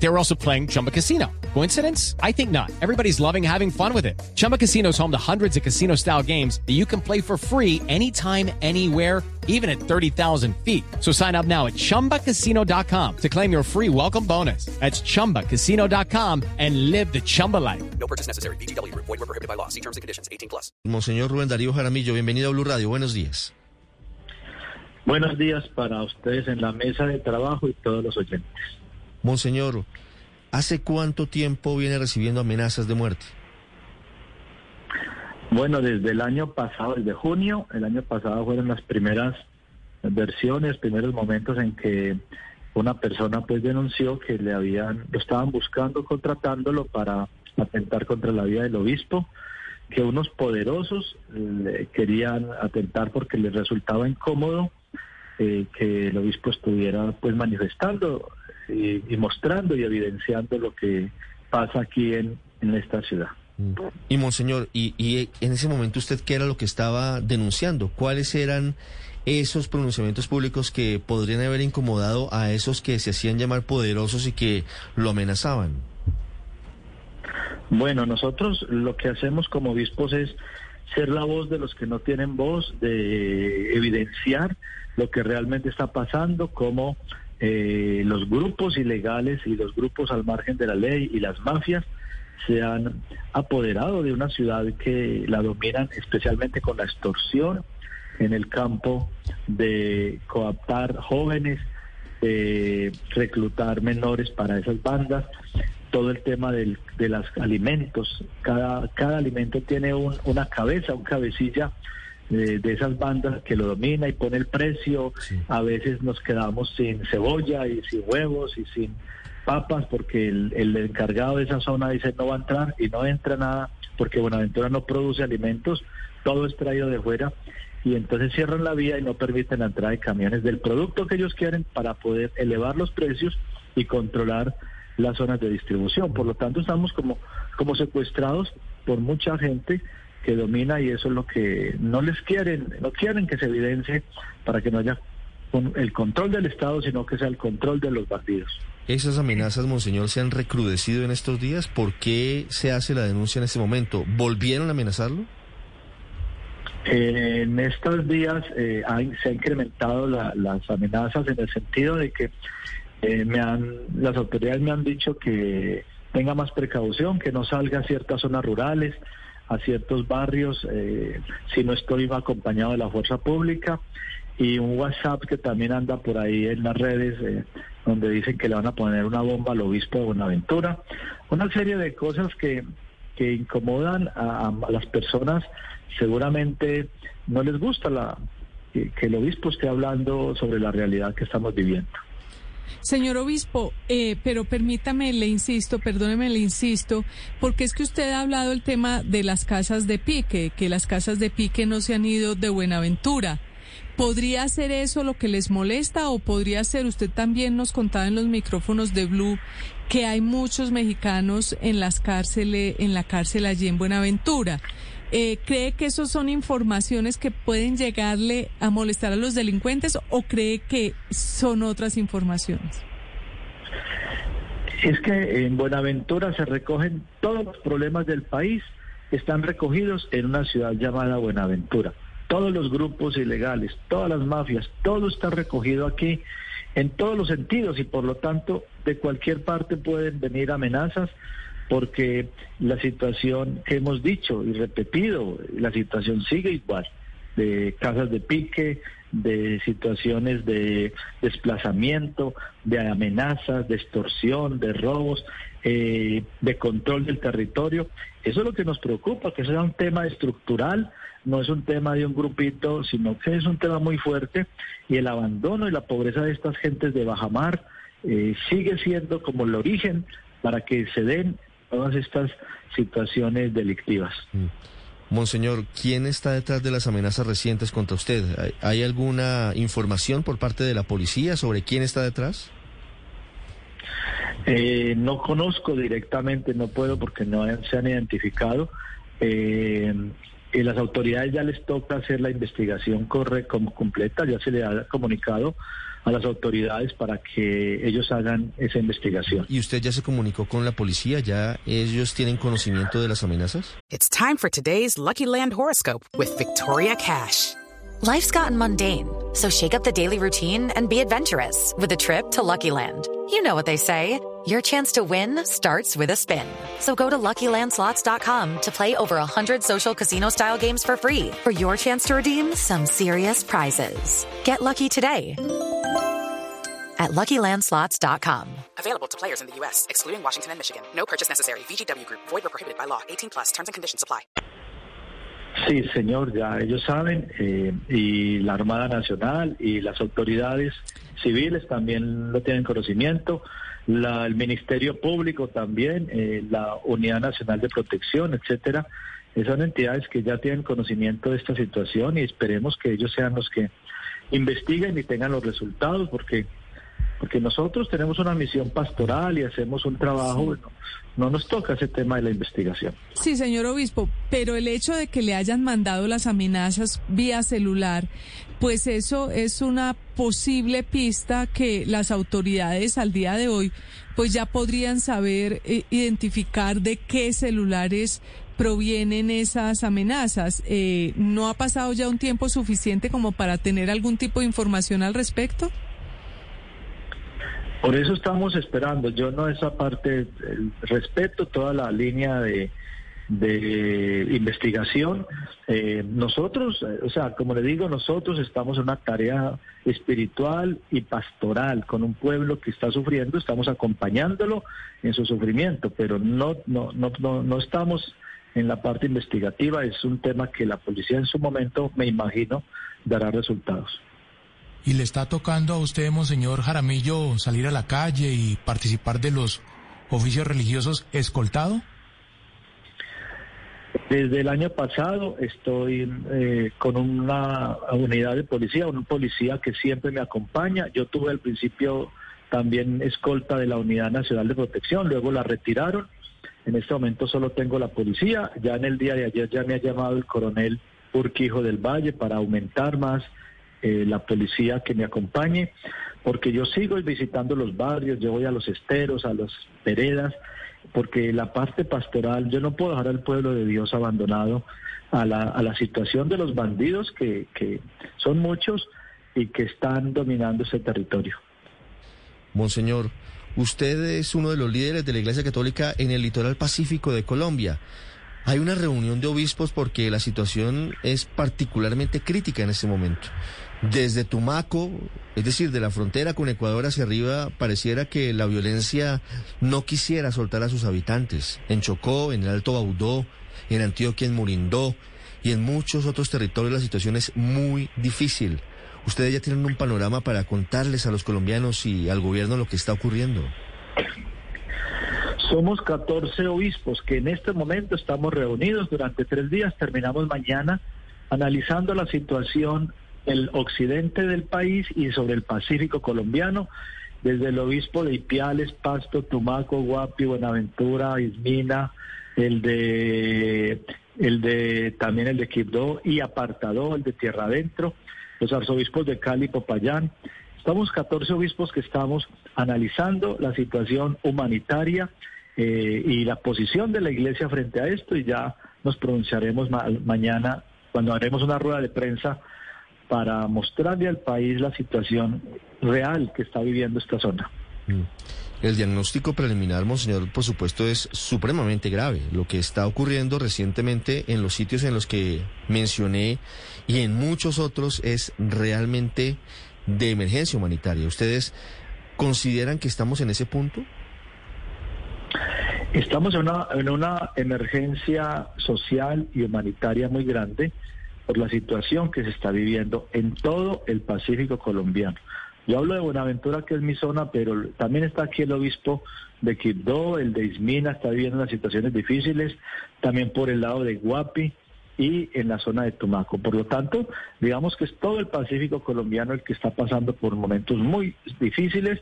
They were also playing Chumba Casino. Coincidence? I think not. Everybody's loving having fun with it. Chumba Casino is home to hundreds of casino style games that you can play for free anytime, anywhere, even at 30,000 feet. So sign up now at chumbacasino.com to claim your free welcome bonus. That's chumbacasino.com and live the Chumba life. No purchase necessary. BGW. Void were prohibited by law. See terms and conditions. 18 plus. Monseñor Rubén Darío Jaramillo, bienvenido a Blue Radio. Buenos días. Buenos días para ustedes en la mesa de trabajo y todos los oyentes. Monseñor, ¿hace cuánto tiempo viene recibiendo amenazas de muerte? Bueno, desde el año pasado, desde junio, el año pasado fueron las primeras versiones, primeros momentos en que una persona pues denunció que le habían, lo estaban buscando, contratándolo para atentar contra la vida del obispo, que unos poderosos le querían atentar porque les resultaba incómodo eh, que el obispo estuviera pues manifestando y, y mostrando y evidenciando lo que pasa aquí en, en esta ciudad. Y Monseñor, y, y en ese momento usted qué era lo que estaba denunciando? ¿Cuáles eran esos pronunciamientos públicos que podrían haber incomodado a esos que se hacían llamar poderosos y que lo amenazaban? Bueno, nosotros lo que hacemos como obispos es ser la voz de los que no tienen voz, de evidenciar lo que realmente está pasando, cómo eh, los grupos ilegales y los grupos al margen de la ley y las mafias se han apoderado de una ciudad que la dominan especialmente con la extorsión en el campo de coaptar jóvenes, de reclutar menores para esas bandas, todo el tema del, de los alimentos. Cada, cada alimento tiene un, una cabeza, un cabecilla de, de, esas bandas que lo domina y pone el precio. Sí. A veces nos quedamos sin cebolla y sin huevos y sin papas porque el, el, encargado de esa zona dice no va a entrar y no entra nada porque Buenaventura no produce alimentos, todo es traído de fuera y entonces cierran la vía y no permiten la entrada de camiones del producto que ellos quieren para poder elevar los precios y controlar las zonas de distribución. Por lo tanto, estamos como, como secuestrados por mucha gente que domina y eso es lo que no les quieren, no quieren que se evidencie para que no haya el control del Estado, sino que sea el control de los bandidos. Esas amenazas, Monseñor, se han recrudecido en estos días. ¿Por qué se hace la denuncia en este momento? ¿Volvieron a amenazarlo? Eh, en estos días eh, hay, se han incrementado la, las amenazas en el sentido de que eh, me han, las autoridades me han dicho que tenga más precaución, que no salga a ciertas zonas rurales, a ciertos barrios, eh, si no estoy acompañado de la fuerza pública, y un WhatsApp que también anda por ahí en las redes, eh, donde dicen que le van a poner una bomba al obispo de Buenaventura. Una serie de cosas que, que incomodan a, las personas, seguramente no les gusta la, que el obispo esté hablando sobre la realidad que estamos viviendo. Señor obispo, eh, pero permítame, le insisto, perdóneme, le insisto, porque es que usted ha hablado el tema de las casas de pique, que las casas de pique no se han ido de Buenaventura. ¿Podría ser eso lo que les molesta o podría ser, usted también nos contaba en los micrófonos de Blue, que hay muchos mexicanos en las cárceles, en la cárcel allí en Buenaventura? Eh, ¿Cree que esos son informaciones que pueden llegarle a molestar a los delincuentes o cree que son otras informaciones? Es que en Buenaventura se recogen todos los problemas del país, están recogidos en una ciudad llamada Buenaventura. Todos los grupos ilegales, todas las mafias, todo está recogido aquí en todos los sentidos y por lo tanto de cualquier parte pueden venir amenazas porque la situación que hemos dicho y repetido, la situación sigue igual, de casas de pique, de situaciones de desplazamiento, de amenazas, de extorsión, de robos, eh, de control del territorio. Eso es lo que nos preocupa, que sea un tema estructural, no es un tema de un grupito, sino que es un tema muy fuerte y el abandono y la pobreza de estas gentes de bajamar eh, sigue siendo como el origen para que se den todas estas situaciones delictivas. Mm. Monseñor, ¿quién está detrás de las amenazas recientes contra usted? ¿Hay, ¿Hay, alguna información por parte de la policía sobre quién está detrás? Eh, no conozco directamente, no puedo porque no se han identificado. Eh, que las autoridades ya les toca hacer la investigación corre como completa, ya se le ha comunicado a las autoridades para que ellos hagan esa investigación. ¿Y usted ya se comunicó con la policía? ¿Ya ellos tienen conocimiento de las amenazas? It's time for today's Lucky Land horoscope with Victoria Cash. Life's gotten mundane, so shake up the daily routine and be adventurous with a trip to Lucky Land. You know what they say. Your chance to win starts with a spin. So go to LuckyLandSlots.com to play over 100 social casino-style games for free for your chance to redeem some serious prizes. Get lucky today at LuckyLandSlots.com. Available to players in the U.S., excluding Washington and Michigan. No purchase necessary. VGW Group. Void or prohibited by law. 18 plus. Terms and conditions apply. Sí, señor, ya ellos saben, eh, y la Armada Nacional y las autoridades civiles también lo tienen conocimiento, la, el Ministerio Público también, eh, la Unidad Nacional de Protección, etcétera. Eh, Son entidades que ya tienen conocimiento de esta situación y esperemos que ellos sean los que investiguen y tengan los resultados, porque porque nosotros tenemos una misión pastoral y hacemos un trabajo, bueno, no nos toca ese tema de la investigación. Sí, señor obispo, pero el hecho de que le hayan mandado las amenazas vía celular, pues eso es una posible pista que las autoridades al día de hoy pues ya podrían saber eh, identificar de qué celulares provienen esas amenazas. Eh, ¿No ha pasado ya un tiempo suficiente como para tener algún tipo de información al respecto? Por eso estamos esperando. Yo no esa parte, respeto toda la línea de, de investigación. Eh, nosotros, eh, o sea, como le digo, nosotros estamos en una tarea espiritual y pastoral con un pueblo que está sufriendo, estamos acompañándolo en su sufrimiento, pero no, no, no, no, no estamos en la parte investigativa. Es un tema que la policía en su momento, me imagino, dará resultados. ¿Y le está tocando a usted, Monseñor Jaramillo, salir a la calle y participar de los oficios religiosos escoltado? Desde el año pasado estoy eh, con una unidad de policía, un policía que siempre me acompaña. Yo tuve al principio también escolta de la Unidad Nacional de Protección, luego la retiraron. En este momento solo tengo la policía. Ya en el día de ayer ya me ha llamado el coronel Urquijo del Valle para aumentar más eh, la policía que me acompañe, porque yo sigo visitando los barrios, yo voy a los esteros, a las veredas, porque la parte pastoral, yo no puedo dejar al pueblo de Dios abandonado a la, situación de los bandidos, que, que son muchos y que están dominando ese territorio. Monseñor, usted es uno de los líderes de la Iglesia Católica en el litoral pacífico de Colombia. Hay una reunión de obispos porque la situación es particularmente crítica en este momento. Desde Tumaco, es decir, de la frontera con Ecuador hacia arriba, pareciera que la violencia no quisiera soltar a sus habitantes. En Chocó, en el Alto Baudó, en Antioquia, en Murindó y en muchos otros territorios la situación es muy difícil. Ustedes ya tienen un panorama para contarles a los colombianos y al gobierno lo que está ocurriendo. Somos 14 obispos que en este momento estamos reunidos durante tres días. Terminamos mañana analizando la situación del occidente del país y sobre el Pacífico colombiano, desde el obispo de Ipiales, Pasto, Tumaco, Guapi, Buenaventura, Ismina, el de, el de también el de Quibdó y Apartadó, el de Tierra Adentro, los arzobispos de Cali y Popayán. Estamos 14 obispos que estamos analizando la situación humanitaria eh, y la posición de la iglesia frente a esto y ya nos pronunciaremos ma mañana cuando haremos una rueda de prensa para mostrarle al país la situación real que está viviendo esta zona. Mm. El diagnóstico preliminar, Monseñor, por supuesto, es supremamente grave. Lo que está ocurriendo recientemente en los sitios en los que mencioné y en muchos otros es realmente de emergencia humanitaria. ¿Ustedes consideran que estamos en ese punto? Estamos en una, en una emergencia social y humanitaria muy grande por la situación que se está viviendo en todo el Pacífico colombiano. Yo hablo de Buenaventura, que es mi zona, pero también está aquí el obispo de Quibdó, el de Ismina, está viviendo unas situaciones difíciles, también por el lado de Guapi y en la zona de Tumaco. Por lo tanto, digamos que es todo el Pacífico colombiano el que está pasando por momentos muy difíciles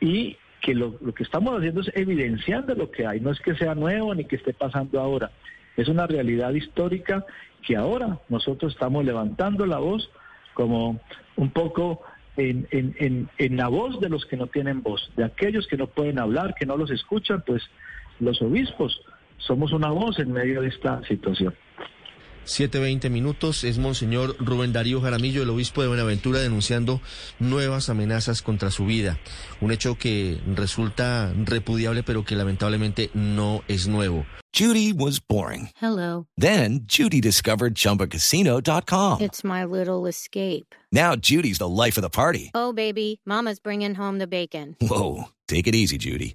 y que lo, lo, que estamos haciendo es evidenciando lo que hay, no es que sea nuevo ni que esté pasando ahora, es una realidad histórica que ahora nosotros estamos levantando la voz como un poco en, en, en, en la voz de los que no tienen voz, de aquellos que no pueden hablar, que no los escuchan, pues los obispos somos una voz en medio de esta situación. 7.20 minutos es Monseñor Rubén Darío Jaramillo, el obispo de Buenaventura, denunciando nuevas amenazas contra su vida. Un hecho que resulta repudiable, pero que lamentablemente no es nuevo. Judy was boring. Hello. Then Judy discovered ChumbaCasino.com. It's my little escape. Now Judy's the life of the party. Oh, baby, Mama's bringing home the bacon. Whoa, take it easy, Judy.